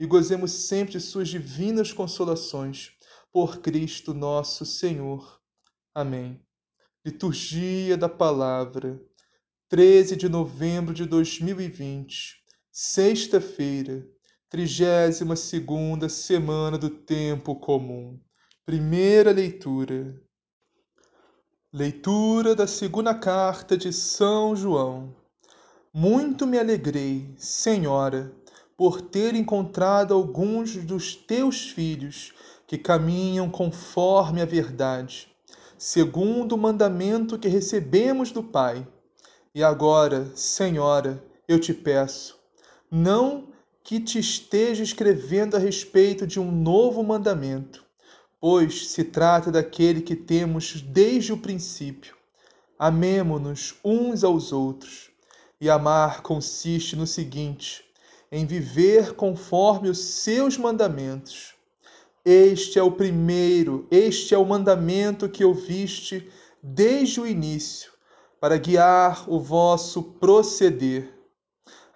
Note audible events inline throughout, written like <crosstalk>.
e gozemos sempre de suas divinas consolações. Por Cristo nosso Senhor. Amém. Liturgia da Palavra, 13 de novembro de 2020, sexta-feira, 32 segunda semana do Tempo Comum. Primeira leitura. Leitura da segunda carta de São João. Muito me alegrei, Senhora, por ter encontrado alguns dos teus filhos que caminham conforme a verdade, segundo o mandamento que recebemos do Pai. E agora, Senhora, eu te peço, não que te esteja escrevendo a respeito de um novo mandamento, pois se trata daquele que temos desde o princípio. Amemo-nos uns aos outros. E amar consiste no seguinte: em viver conforme os seus mandamentos. Este é o primeiro, este é o mandamento que ouviste desde o início, para guiar o vosso proceder.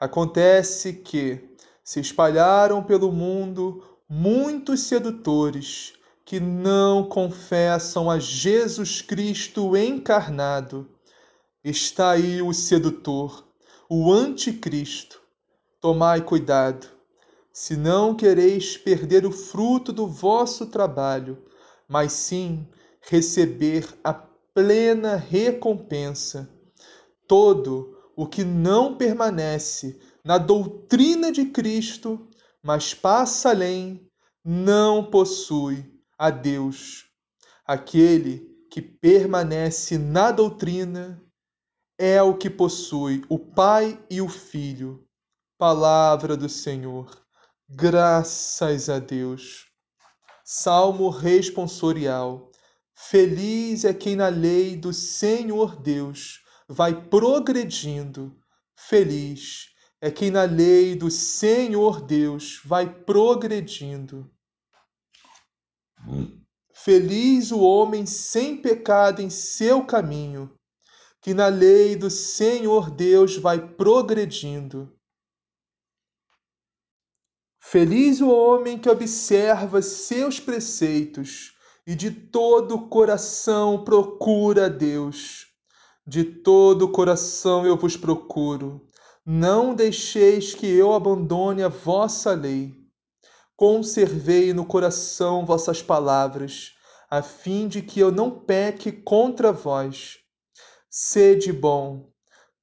Acontece que se espalharam pelo mundo muitos sedutores que não confessam a Jesus Cristo encarnado. Está aí o sedutor, o anticristo Tomai cuidado, se não quereis perder o fruto do vosso trabalho, mas sim receber a plena recompensa. Todo o que não permanece na doutrina de Cristo, mas passa além, não possui a Deus. Aquele que permanece na doutrina é o que possui o Pai e o Filho. Palavra do Senhor. Graças a Deus. Salmo responsorial. Feliz é quem na lei do Senhor Deus vai progredindo. Feliz é quem na lei do Senhor Deus vai progredindo. Feliz o homem sem pecado em seu caminho, que na lei do Senhor Deus vai progredindo. Feliz o homem que observa seus preceitos e de todo o coração procura a Deus. De todo o coração eu vos procuro. Não deixeis que eu abandone a vossa lei. Conservei no coração vossas palavras, a fim de que eu não peque contra vós. Sede bom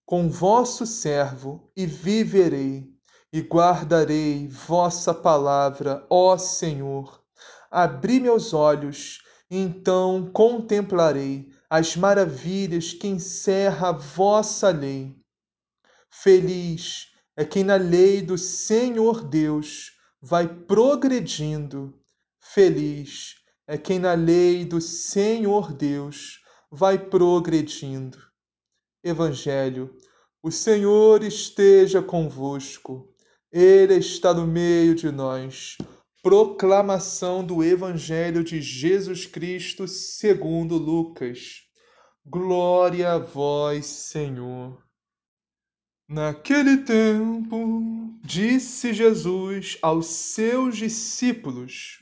com vosso servo e viverei e guardarei vossa palavra, ó Senhor. Abri meus olhos, então contemplarei as maravilhas que encerra a vossa lei. Feliz é quem na lei do Senhor Deus vai progredindo. Feliz é quem na lei do Senhor Deus vai progredindo. Evangelho, o Senhor esteja convosco. Ele está no meio de nós. Proclamação do Evangelho de Jesus Cristo segundo Lucas. Glória a vós, Senhor. Naquele tempo, disse Jesus aos seus discípulos: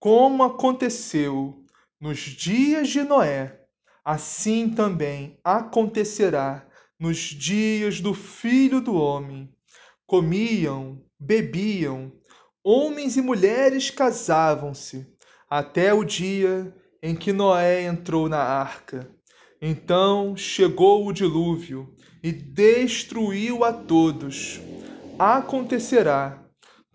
Como aconteceu nos dias de Noé, assim também acontecerá nos dias do Filho do Homem. Comiam, bebiam, homens e mulheres casavam-se, até o dia em que Noé entrou na arca. Então chegou o dilúvio e destruiu a todos. Acontecerá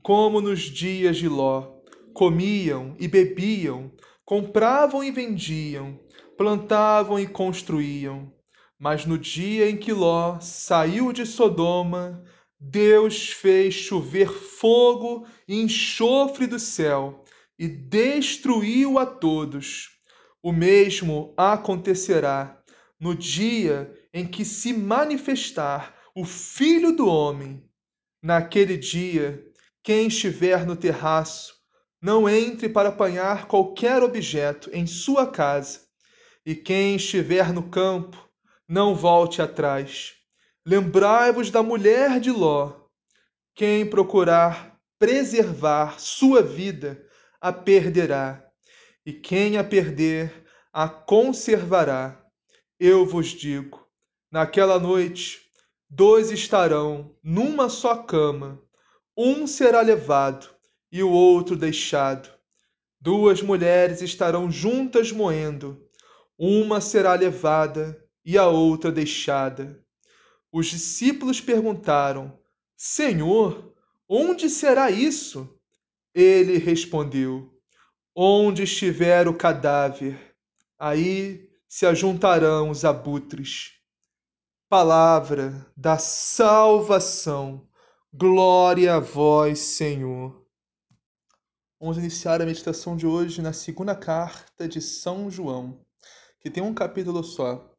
como nos dias de Ló: comiam e bebiam, compravam e vendiam, plantavam e construíam. Mas no dia em que Ló saiu de Sodoma, Deus fez chover fogo e enxofre do céu e destruiu a todos. O mesmo acontecerá no dia em que se manifestar o Filho do Homem. Naquele dia, quem estiver no terraço, não entre para apanhar qualquer objeto em sua casa, e quem estiver no campo, não volte atrás. Lembrai-vos da mulher de Ló. Quem procurar preservar sua vida, a perderá e quem a perder, a conservará. Eu vos digo: naquela noite, dois estarão numa só cama, um será levado e o outro deixado. Duas mulheres estarão juntas moendo, uma será levada e a outra deixada. Os discípulos perguntaram: Senhor, onde será isso? Ele respondeu: Onde estiver o cadáver, aí se ajuntarão os abutres. Palavra da salvação. Glória a vós, Senhor. Vamos iniciar a meditação de hoje na segunda carta de São João, que tem um capítulo só.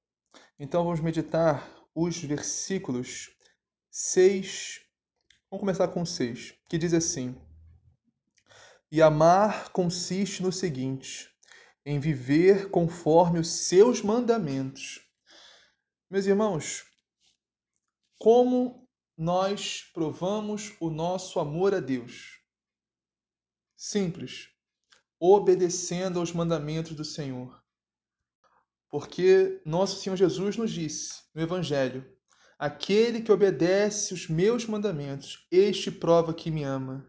Então vamos meditar os versículos 6. Vamos começar com 6, que diz assim: e amar consiste no seguinte: em viver conforme os seus mandamentos. Meus irmãos, como nós provamos o nosso amor a Deus? Simples, obedecendo aos mandamentos do Senhor. Porque nosso Senhor Jesus nos disse no Evangelho: aquele que obedece os meus mandamentos, este prova que me ama.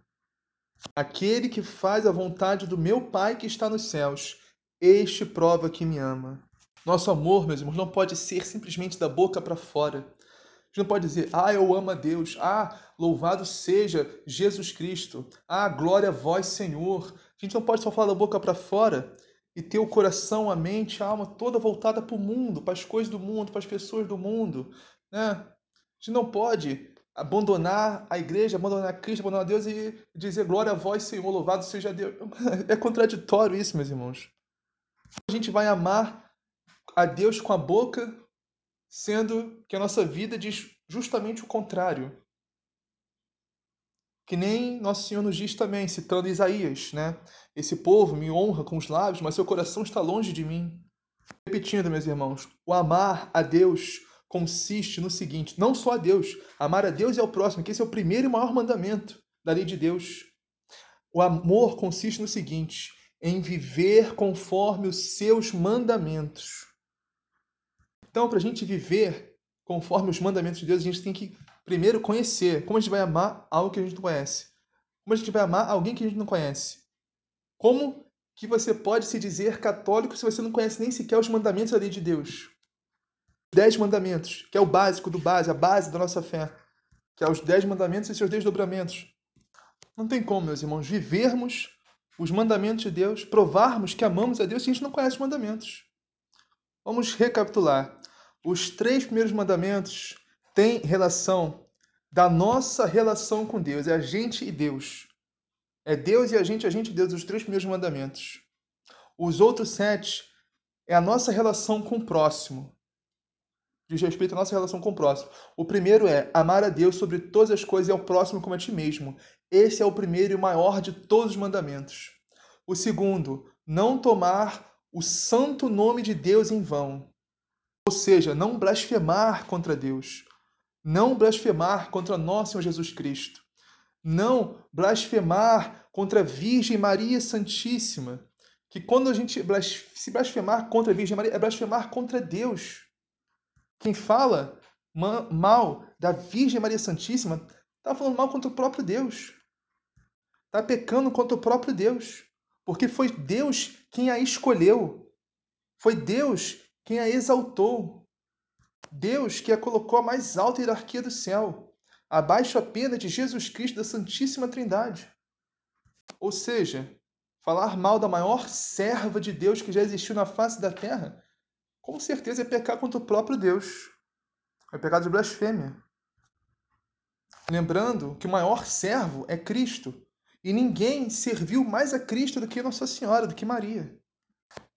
Aquele que faz a vontade do meu Pai que está nos céus, este prova que me ama. Nosso amor, meus irmãos, não pode ser simplesmente da boca para fora. A gente não pode dizer, ah, eu amo a Deus, ah, louvado seja Jesus Cristo, ah, glória a vós, Senhor. A gente não pode só falar da boca para fora e ter o coração, a mente, a alma toda voltada para o mundo, para as coisas do mundo, para as pessoas do mundo. Né? A gente não pode abandonar a igreja, abandonar Cristo, abandonar Deus e dizer glória a vós, Senhor, louvado seja Deus. <laughs> É contraditório isso, meus irmãos. A gente vai amar a Deus com a boca, sendo que a nossa vida diz justamente o contrário. Que nem nosso Senhor nos diz também, citando Isaías, né? Esse povo me honra com os lábios, mas seu coração está longe de mim. Repetindo, meus irmãos, o amar a Deus consiste no seguinte: não só a Deus, amar a Deus e ao próximo, que esse é o primeiro e maior mandamento da lei de Deus. O amor consiste no seguinte: em viver conforme os seus mandamentos. Então, para a gente viver conforme os mandamentos de Deus, a gente tem que primeiro conhecer como a gente vai amar algo que a gente não conhece. Como a gente vai amar alguém que a gente não conhece. Como que você pode se dizer católico se você não conhece nem sequer os mandamentos da lei de Deus? dez mandamentos, que é o básico do base, a base da nossa fé, que é os dez mandamentos e seus desdobramentos. Não tem como, meus irmãos, vivermos os mandamentos de Deus, provarmos que amamos a Deus se a gente não conhece os mandamentos. Vamos recapitular. Os três primeiros mandamentos têm relação da nossa relação com Deus, é a gente e Deus. É Deus e a gente, a gente e Deus, os três primeiros mandamentos. Os outros sete é a nossa relação com o próximo, diz respeito à nossa relação com o próximo. O primeiro é amar a Deus sobre todas as coisas e ao próximo como a ti mesmo. Esse é o primeiro e maior de todos os mandamentos. O segundo, não tomar o santo nome de Deus em vão. Ou seja, não blasfemar contra Deus, não blasfemar contra nosso Senhor Jesus Cristo, não blasfemar contra a Virgem Maria Santíssima, que quando a gente se blasfemar contra a Virgem Maria é blasfemar contra Deus. Quem fala mal da Virgem Maria Santíssima está falando mal contra o próprio Deus. Está pecando contra o próprio Deus. Porque foi Deus quem a escolheu. Foi Deus quem a exaltou. Deus que a colocou a mais alta hierarquia do céu, abaixo apenas de Jesus Cristo da Santíssima Trindade. Ou seja, falar mal da maior serva de Deus que já existiu na face da terra, com certeza é pecar contra o próprio Deus. É pecado de blasfêmia. Lembrando que o maior servo é Cristo. E ninguém serviu mais a Cristo do que Nossa Senhora, do que Maria.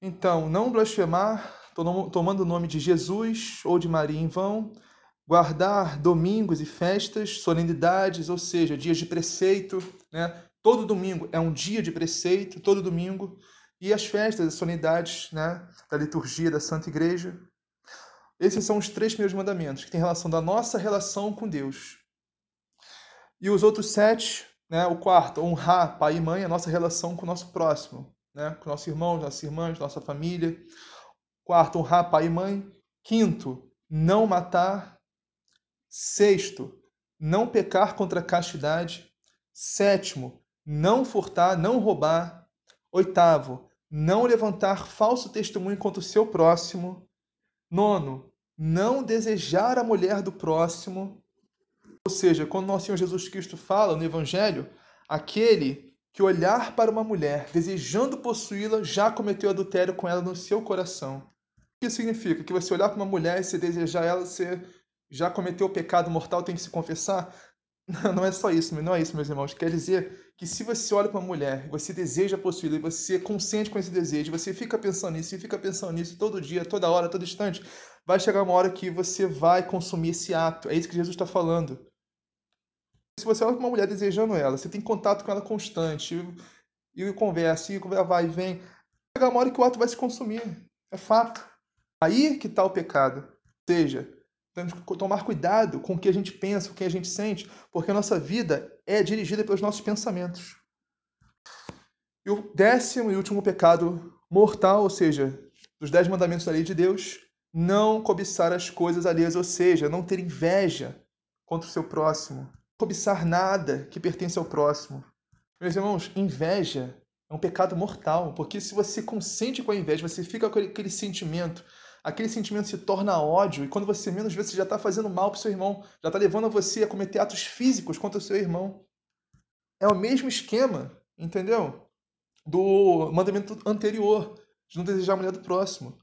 Então, não blasfemar tomando o nome de Jesus ou de Maria em vão, guardar domingos e festas, solenidades, ou seja, dias de preceito, né? Todo domingo é um dia de preceito, todo domingo, e as festas, as solenidades, né, da liturgia da Santa Igreja. Esses são os três primeiros mandamentos, que têm relação da nossa relação com Deus. E os outros sete, né, o quarto, honrar pai e mãe, a nossa relação com o nosso próximo, né, com nossos irmãos, nossas irmãs, nossa família. Quarto, honrar pai e mãe. Quinto, não matar. Sexto, não pecar contra a castidade. Sétimo, não furtar, não roubar. Oitavo, não levantar falso testemunho contra o seu próximo. Nono, não desejar a mulher do próximo. Ou seja, quando nosso Senhor Jesus Cristo fala no Evangelho, aquele que olhar para uma mulher desejando possuí-la já cometeu adultério com ela no seu coração. Que significa? Que você olhar para uma mulher e se desejar ela, você já cometeu o pecado mortal, tem que se confessar? <laughs> Não é só isso, não é isso, meus irmãos. Quer dizer que se você olha para uma mulher, você deseja possuí-la, você consente com esse desejo, você fica pensando nisso, e fica pensando nisso todo dia, toda hora, todo instante, vai chegar uma hora que você vai consumir esse ato. É isso que Jesus está falando. Se você olha para uma mulher desejando ela, você tem contato com ela constante, e, e conversa, e vai e vem, vai chegar uma hora que o ato vai se consumir. É fato. Aí que está o pecado. Ou seja, temos que tomar cuidado com o que a gente pensa, com o que a gente sente, porque a nossa vida é dirigida pelos nossos pensamentos. E o décimo e último pecado mortal, ou seja, dos dez mandamentos da lei de Deus, não cobiçar as coisas alheias, ou seja, não ter inveja contra o seu próximo, cobiçar nada que pertence ao próximo. Meus irmãos, inveja é um pecado mortal, porque se você consente com a inveja, você fica com aquele sentimento, aquele sentimento se torna ódio, e quando você menos vê, você já está fazendo mal para o seu irmão, já está levando você a cometer atos físicos contra o seu irmão. É o mesmo esquema, entendeu? Do mandamento anterior, de não desejar a mulher do próximo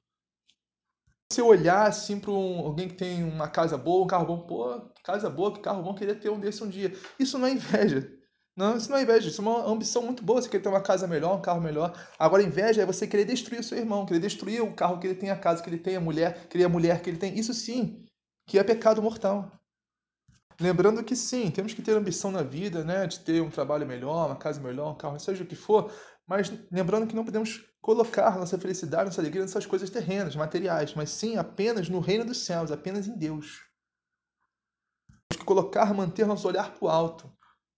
você olhar assim para um, alguém que tem uma casa boa, um carro bom, pô, casa boa, que carro bom, queria ter um desse um dia. Isso não é inveja. Não, isso não é inveja, isso é uma ambição muito boa, você quer ter uma casa melhor, um carro melhor. Agora, inveja é você querer destruir o seu irmão, querer destruir o carro que ele tem, a casa que ele tem, a mulher, querer a mulher que ele tem. Isso sim, que é pecado mortal. Lembrando que sim, temos que ter ambição na vida, né, de ter um trabalho melhor, uma casa melhor, um carro, seja o que for, mas lembrando que não podemos colocar nossa felicidade, nossa alegria nessas coisas terrenas, materiais, mas sim apenas no reino dos céus, apenas em Deus. Temos que colocar, manter nosso olhar para o alto.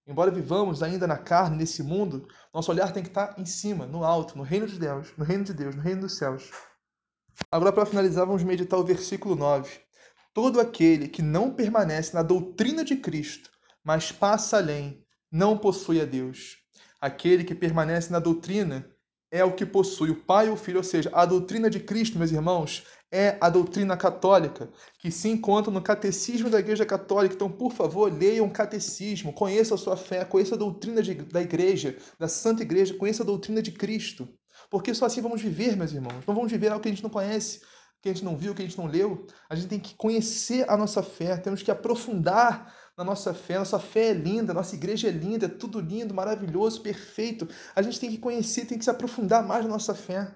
Embora vivamos ainda na carne, nesse mundo, nosso olhar tem que estar em cima, no alto, no reino de Deus, no reino de Deus, no reino dos céus. Agora, para finalizar, vamos meditar o versículo 9. Todo aquele que não permanece na doutrina de Cristo, mas passa além, não possui a Deus. Aquele que permanece na doutrina é o que possui o Pai e o Filho, ou seja, a doutrina de Cristo, meus irmãos, é a doutrina católica, que se encontra no catecismo da Igreja Católica. Então, por favor, leiam o catecismo, conheça a sua fé, conheça a doutrina de, da Igreja, da Santa Igreja, conheça a doutrina de Cristo. Porque só assim vamos viver, meus irmãos. Não vamos viver algo que a gente não conhece, que a gente não viu, que a gente não leu. A gente tem que conhecer a nossa fé, temos que aprofundar na nossa fé. Nossa fé é linda, nossa igreja é linda, é tudo lindo, maravilhoso, perfeito. A gente tem que conhecer, tem que se aprofundar mais na nossa fé.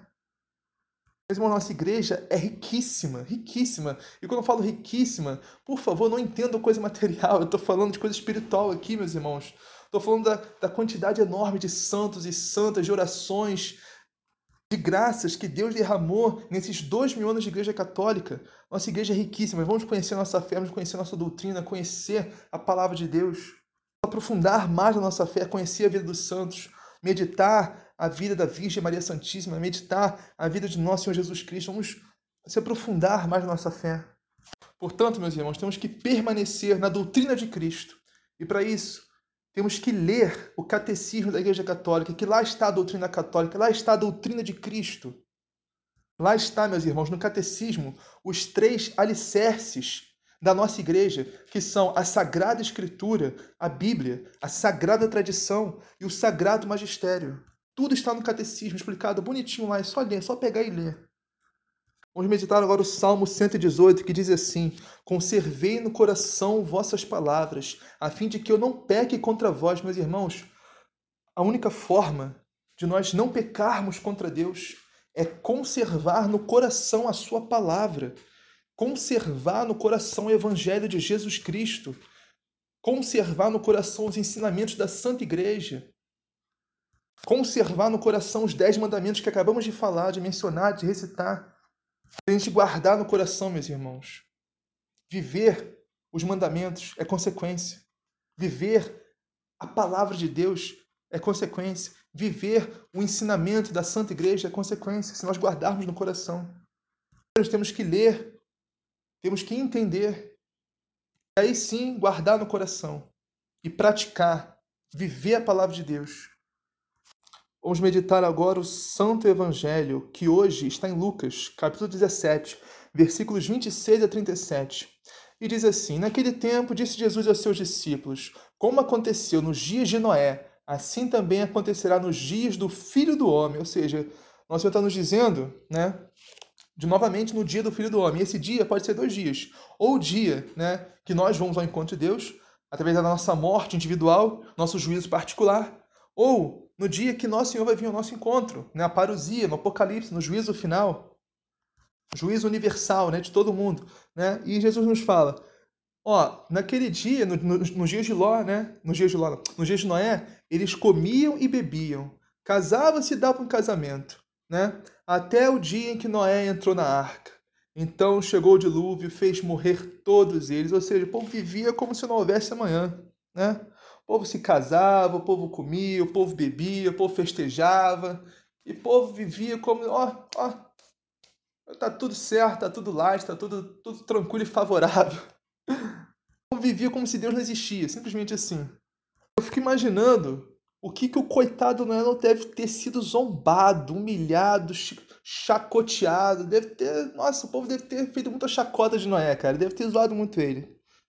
Mesmo a nossa igreja é riquíssima, riquíssima. E quando eu falo riquíssima, por favor, não entendam coisa material. Eu estou falando de coisa espiritual aqui, meus irmãos. Estou falando da, da quantidade enorme de santos e santas, de orações, de graças que Deus derramou nesses dois mil anos de igreja católica. Nossa igreja é riquíssima. Vamos conhecer nossa fé, vamos conhecer nossa doutrina, conhecer a palavra de Deus, aprofundar mais a nossa fé, conhecer a vida dos santos, meditar a vida da Virgem Maria Santíssima, meditar a vida de nosso Senhor Jesus Cristo. Vamos se aprofundar mais na nossa fé. Portanto, meus irmãos, temos que permanecer na doutrina de Cristo. E para isso, temos que ler o catecismo da Igreja Católica, que lá está a doutrina católica, lá está a doutrina de Cristo. Lá está, meus irmãos, no catecismo, os três alicerces da nossa igreja, que são a Sagrada Escritura, a Bíblia, a Sagrada Tradição e o Sagrado Magistério. Tudo está no catecismo, explicado bonitinho lá, é só ler, é só pegar e ler. Vamos meditar agora o Salmo 118, que diz assim: Conservei no coração vossas palavras, a fim de que eu não peque contra vós, meus irmãos. A única forma de nós não pecarmos contra Deus é conservar no coração a sua palavra, conservar no coração o evangelho de Jesus Cristo, conservar no coração os ensinamentos da Santa Igreja, conservar no coração os dez mandamentos que acabamos de falar, de mencionar, de recitar a gente guardar no coração, meus irmãos. Viver os mandamentos é consequência. Viver a palavra de Deus é consequência. Viver o ensinamento da Santa Igreja é consequência, se nós guardarmos no coração. Nós temos que ler, temos que entender, e aí sim guardar no coração e praticar, viver a palavra de Deus. Vamos meditar agora o Santo Evangelho, que hoje está em Lucas, capítulo 17, versículos 26 a 37. E diz assim: Naquele tempo disse Jesus aos seus discípulos: Como aconteceu nos dias de Noé, assim também acontecerá nos dias do Filho do Homem. Ou seja, nós Senhor está nos dizendo, né? De novamente no dia do Filho do Homem. Esse dia pode ser dois dias. Ou o dia, né? Que nós vamos ao encontro de Deus, através da nossa morte individual, nosso juízo particular. Ou no dia que nosso Senhor vai vir ao nosso encontro, na parousia, no Apocalipse, no juízo final, juízo universal, né, de todo mundo, né? E Jesus nos fala, ó, naquele dia, no, no, nos dias de Ló, né, nos dias de Ló, nos dias de Noé, eles comiam e bebiam, casavam-se e davam um casamento, né? Até o dia em que Noé entrou na arca. Então chegou o dilúvio, fez morrer todos eles, ou seja, o povo vivia como se não houvesse amanhã, né? O povo se casava, o povo comia, o povo bebia, o povo festejava, e o povo vivia como, ó, ó, tá tudo certo, tá tudo lá, tá tudo, tudo tranquilo e favorável. O povo vivia como se Deus não existia, simplesmente assim. Eu fico imaginando o que, que o coitado Noé não deve ter sido zombado, humilhado, chacoteado. Deve ter. Nossa, o povo deve ter feito muita chacota de Noé, cara. Deve ter zoado muito ele.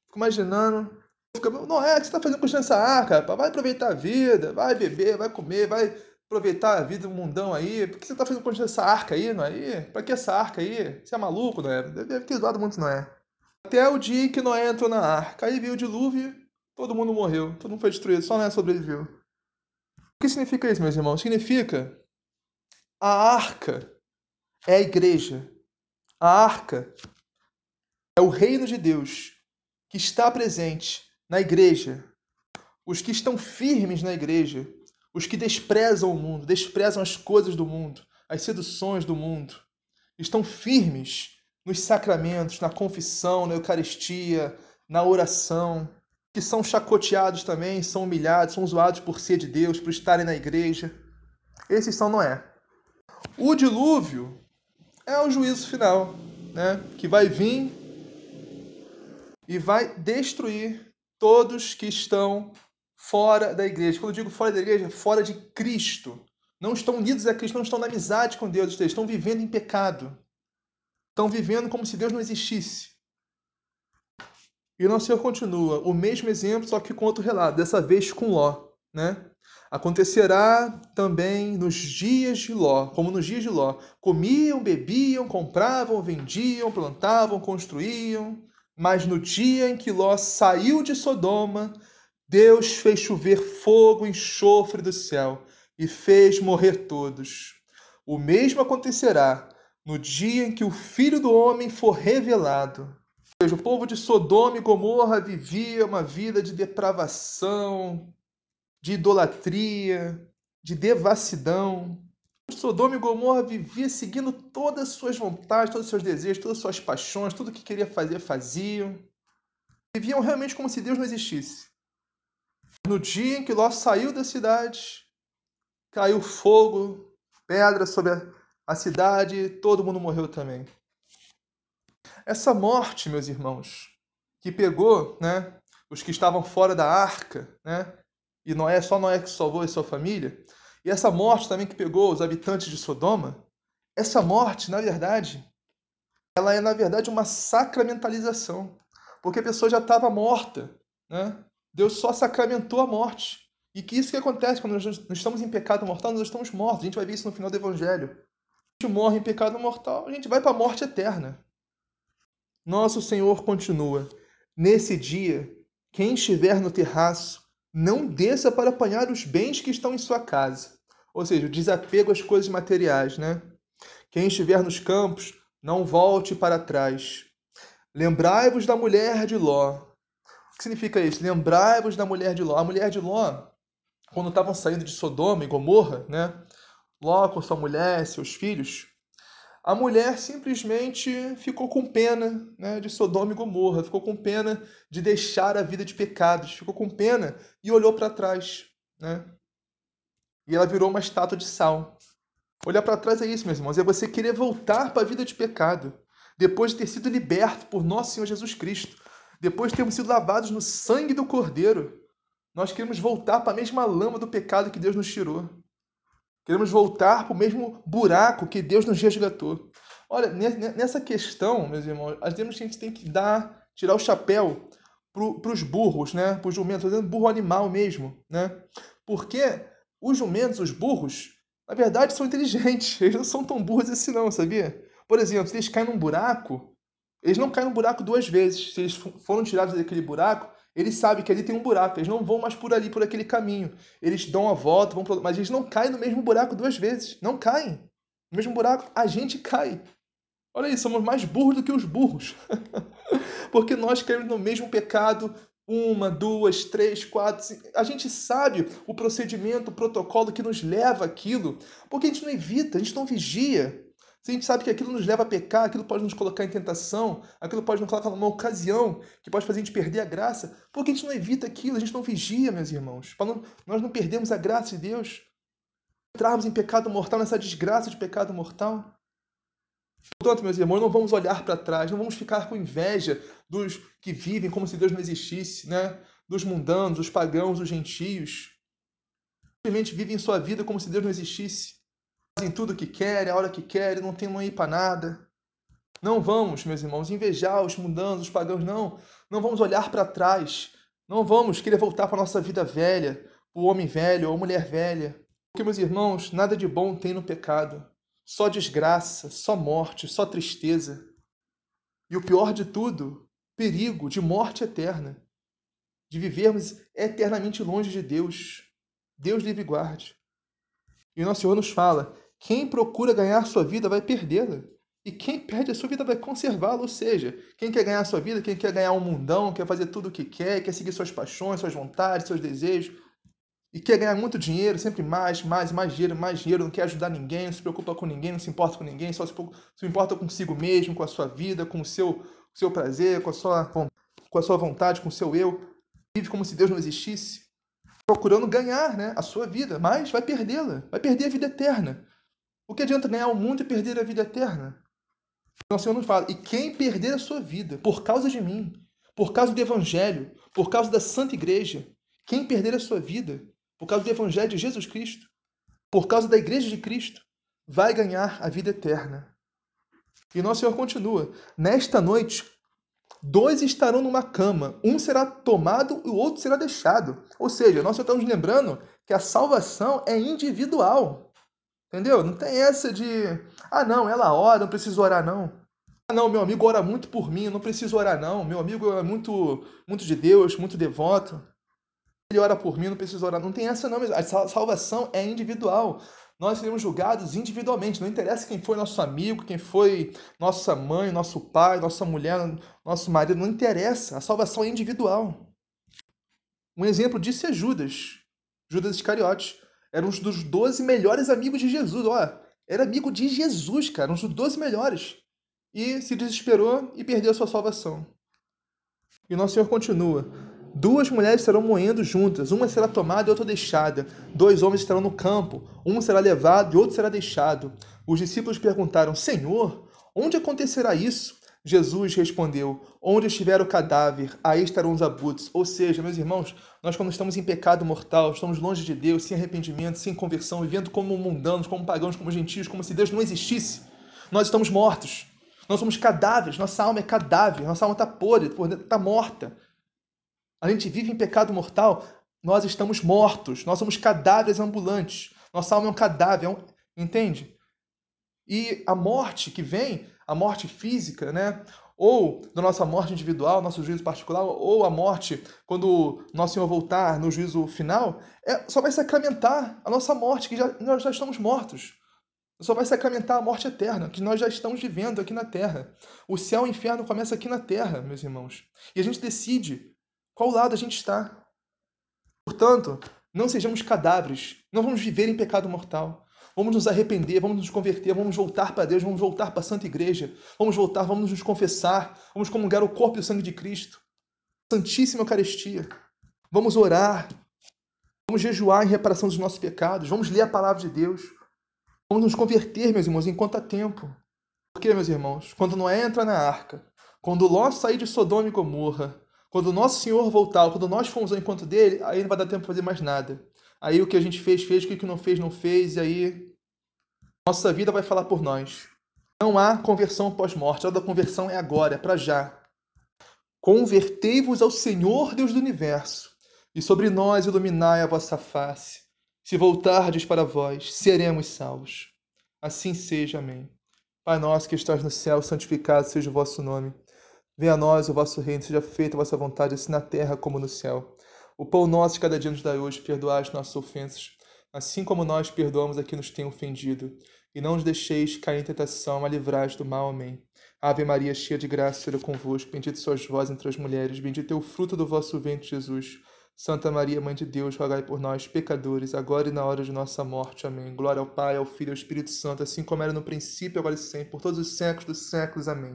Fico imaginando fica, não é, o que você tá fazendo com essa arca? Vai aproveitar a vida, vai beber, vai comer, vai aproveitar a vida do mundão aí. Por que você tá fazendo com essa arca aí, não é? Pra que essa arca aí? Você é maluco, não é? Deve ter zoado muito, não é? Até o dia que Noé entrou na arca. Aí viu o dilúvio, todo mundo morreu, todo mundo foi destruído, só Noé sobreviveu. O que significa isso, meus irmãos? Significa a arca é a igreja. A arca é o reino de Deus que está presente na igreja, os que estão firmes na igreja, os que desprezam o mundo, desprezam as coisas do mundo, as seduções do mundo, estão firmes nos sacramentos, na confissão, na Eucaristia, na oração, que são chacoteados também, são humilhados, são zoados por ser de Deus, por estarem na igreja. Esses são Noé. O dilúvio é o juízo final, né? que vai vir e vai destruir todos que estão fora da igreja. Quando eu digo fora da igreja, fora de Cristo. Não estão unidos a Cristo, não estão na amizade com Deus, estão vivendo em pecado. Estão vivendo como se Deus não existisse. E o nosso Senhor continua, o mesmo exemplo, só que com outro relato, dessa vez com Ló. Né? Acontecerá também nos dias de Ló, como nos dias de Ló. Comiam, bebiam, compravam, vendiam, plantavam, construíam. Mas no dia em que Ló saiu de Sodoma, Deus fez chover fogo e enxofre do céu e fez morrer todos. O mesmo acontecerá no dia em que o Filho do Homem for revelado. O povo de Sodoma e Gomorra vivia uma vida de depravação, de idolatria, de devassidão. Sodoma e Gomorra vivia seguindo todas as suas vontades, todos os seus desejos, todas as suas paixões, tudo o que queria fazer, faziam. Viviam realmente como se Deus não existisse. No dia em que Ló saiu da cidade, caiu fogo, pedra sobre a cidade, todo mundo morreu também. Essa morte, meus irmãos, que pegou né, os que estavam fora da arca, né, e Noé, só Noé que salvou a sua família, e essa morte também que pegou os habitantes de Sodoma, essa morte, na verdade, ela é, na verdade, uma sacramentalização. Porque a pessoa já estava morta. Né? Deus só sacramentou a morte. E que isso que acontece quando nós estamos em pecado mortal, nós estamos mortos. A gente vai ver isso no final do Evangelho. A gente morre em pecado mortal, a gente vai para a morte eterna. Nosso Senhor continua. Nesse dia, quem estiver no terraço, não desça para apanhar os bens que estão em sua casa ou seja, o desapego às coisas materiais, né? Quem estiver nos campos, não volte para trás. Lembrai-vos da mulher de Ló. O que significa isso? Lembrai-vos da mulher de Ló. A mulher de Ló, quando estavam saindo de Sodoma e Gomorra, né? Ló com sua mulher, seus filhos, a mulher simplesmente ficou com pena né, de Sodoma e Gomorra, ficou com pena de deixar a vida de pecados, ficou com pena e olhou para trás. Né? E ela virou uma estátua de sal. Olhar para trás é isso, meus irmãos, é você querer voltar para a vida de pecado, depois de ter sido liberto por nosso Senhor Jesus Cristo, depois de termos sido lavados no sangue do Cordeiro. Nós queremos voltar para a mesma lama do pecado que Deus nos tirou. Queremos voltar para o mesmo buraco que Deus nos resgatou. Olha, nessa questão, meus irmãos, a gente tem que dar, tirar o chapéu para os burros, né? Para os jumentos, fazendo burro animal mesmo, né? Porque os jumentos, os burros, na verdade são inteligentes. <laughs> Eles não são tão burros assim não, sabia? Por exemplo, se eles caem num buraco, eles não caem no buraco duas vezes. Se eles foram tirados daquele buraco, eles sabem que ali tem um buraco. Eles não vão mais por ali, por aquele caminho. Eles dão a volta, vão pro... mas eles não caem no mesmo buraco duas vezes. Não caem. No mesmo buraco, a gente cai. Olha aí, somos mais burros do que os burros. <laughs> Porque nós caímos no mesmo pecado, uma, duas, três, quatro. Cinco. A gente sabe o procedimento, o protocolo que nos leva àquilo, porque a gente não evita, a gente não vigia. Se a gente sabe que aquilo nos leva a pecar, aquilo pode nos colocar em tentação, aquilo pode nos colocar numa ocasião que pode fazer a gente perder a graça, porque a gente não evita aquilo, a gente não vigia, meus irmãos, não, nós não perdemos a graça de Deus. Entrarmos em pecado mortal, nessa desgraça de pecado mortal. Portanto, meus irmãos, não vamos olhar para trás, não vamos ficar com inveja dos que vivem como se Deus não existisse, né? dos mundanos, dos pagãos, dos gentios. Simplesmente vivem sua vida como se Deus não existisse. Fazem tudo o que querem, a hora que querem, não tem mãe para nada. Não vamos, meus irmãos, invejar os mundanos, os pagãos, não. Não vamos olhar para trás. Não vamos querer voltar para a nossa vida velha, o homem velho ou mulher velha. Porque, meus irmãos, nada de bom tem no pecado. Só desgraça, só morte, só tristeza. E o pior de tudo, perigo de morte eterna, de vivermos eternamente longe de Deus. Deus livre guarde. E o nosso Senhor nos fala: quem procura ganhar sua vida vai perdê-la. E quem perde a sua vida vai conservá-la. Ou seja, quem quer ganhar sua vida, quem quer ganhar um mundão, quer fazer tudo o que quer, quer seguir suas paixões, suas vontades, seus desejos, e quer ganhar muito dinheiro, sempre mais, mais, mais dinheiro, mais dinheiro, não quer ajudar ninguém, não se preocupa com ninguém, não se importa com ninguém, só se, se importa consigo mesmo, com a sua vida, com o seu, seu prazer, com a, sua, com a sua vontade, com o seu eu. Vive como se Deus não existisse, procurando ganhar né, a sua vida, mas vai perdê-la, vai perder a vida eterna. O que adianta ganhar o mundo e perder a vida eterna? Então o Senhor nos fala, e quem perder a sua vida por causa de mim, por causa do Evangelho, por causa da Santa Igreja, quem perder a sua vida por causa do Evangelho de Jesus Cristo, por causa da Igreja de Cristo, vai ganhar a vida eterna. E nosso Senhor continua: Nesta noite, dois estarão numa cama, um será tomado e o outro será deixado. Ou seja, nós estamos lembrando que a salvação é individual. Entendeu? Não tem essa de, ah, não, ela ora, não preciso orar, não. Ah, não, meu amigo ora muito por mim, não preciso orar, não. Meu amigo é muito, muito de Deus, muito devoto ele ora por mim, não preciso orar. Não tem essa não, a salvação é individual. Nós seremos julgados individualmente. Não interessa quem foi nosso amigo, quem foi nossa mãe, nosso pai, nossa mulher, nosso marido. Não interessa. A salvação é individual. Um exemplo disso é Judas. Judas Iscariotes. Era um dos 12 melhores amigos de Jesus, ó. Era amigo de Jesus, cara, um dos 12 melhores. E se desesperou e perdeu a sua salvação. E nosso Senhor continua: Duas mulheres estarão moendo juntas, uma será tomada e outra deixada. Dois homens estarão no campo, um será levado e outro será deixado. Os discípulos perguntaram: Senhor, onde acontecerá isso? Jesus respondeu: Onde estiver o cadáver, aí estarão os abutres. Ou seja, meus irmãos, nós quando estamos em pecado mortal, estamos longe de Deus, sem arrependimento, sem conversão, vivendo como mundanos, como pagãos, como gentios, como se Deus não existisse, nós estamos mortos. Nós somos cadáveres, nossa alma é cadáver, nossa alma está podre, está morta a gente vive em pecado mortal, nós estamos mortos, nós somos cadáveres ambulantes. Nossa alma é um cadáver, é um... entende? E a morte que vem, a morte física, né? Ou da nossa morte individual, nosso juízo particular, ou a morte quando nosso Senhor voltar no juízo final, é, só vai sacramentar a nossa morte, que já, nós já estamos mortos. Só vai sacramentar a morte eterna, que nós já estamos vivendo aqui na Terra. O céu e o inferno começa aqui na Terra, meus irmãos. E a gente decide qual lado a gente está? Portanto, não sejamos cadáveres, não vamos viver em pecado mortal. Vamos nos arrepender, vamos nos converter, vamos voltar para Deus, vamos voltar para a Santa Igreja, vamos voltar, vamos nos confessar, vamos comungar o corpo e o sangue de Cristo. Santíssima Eucaristia. Vamos orar, vamos jejuar em reparação dos nossos pecados, vamos ler a palavra de Deus, vamos nos converter, meus irmãos, enquanto há tempo. Porque, meus irmãos, quando Noé entra na arca, quando Ló sair de Sodoma e Gomorra, quando o nosso Senhor voltar, quando nós formos ao encontro dele, aí não vai dar tempo para fazer mais nada. Aí o que a gente fez, fez, o que não fez, não fez, e aí nossa vida vai falar por nós. Não há conversão pós-morte, a hora da conversão é agora, é para já. Convertei-vos ao Senhor Deus do universo, e sobre nós iluminai a vossa face. Se voltardes para vós, seremos salvos. Assim seja, amém. Pai nosso que estás no céu, santificado seja o vosso nome. Venha a nós o vosso reino, seja feita a vossa vontade, assim na terra como no céu. O pão nosso de cada dia nos dai hoje, perdoai as nossas ofensas, assim como nós perdoamos a quem nos tem ofendido. E não nos deixeis cair em tentação, mas livrai do mal. Amém. Ave Maria, cheia de graça, seja convosco, bendita sois vós entre as mulheres, bendito é o fruto do vosso ventre, Jesus. Santa Maria, Mãe de Deus, rogai por nós, pecadores, agora e na hora de nossa morte. Amém. Glória ao Pai, ao Filho e ao Espírito Santo, assim como era no princípio, agora e sempre, por todos os séculos dos séculos. Amém.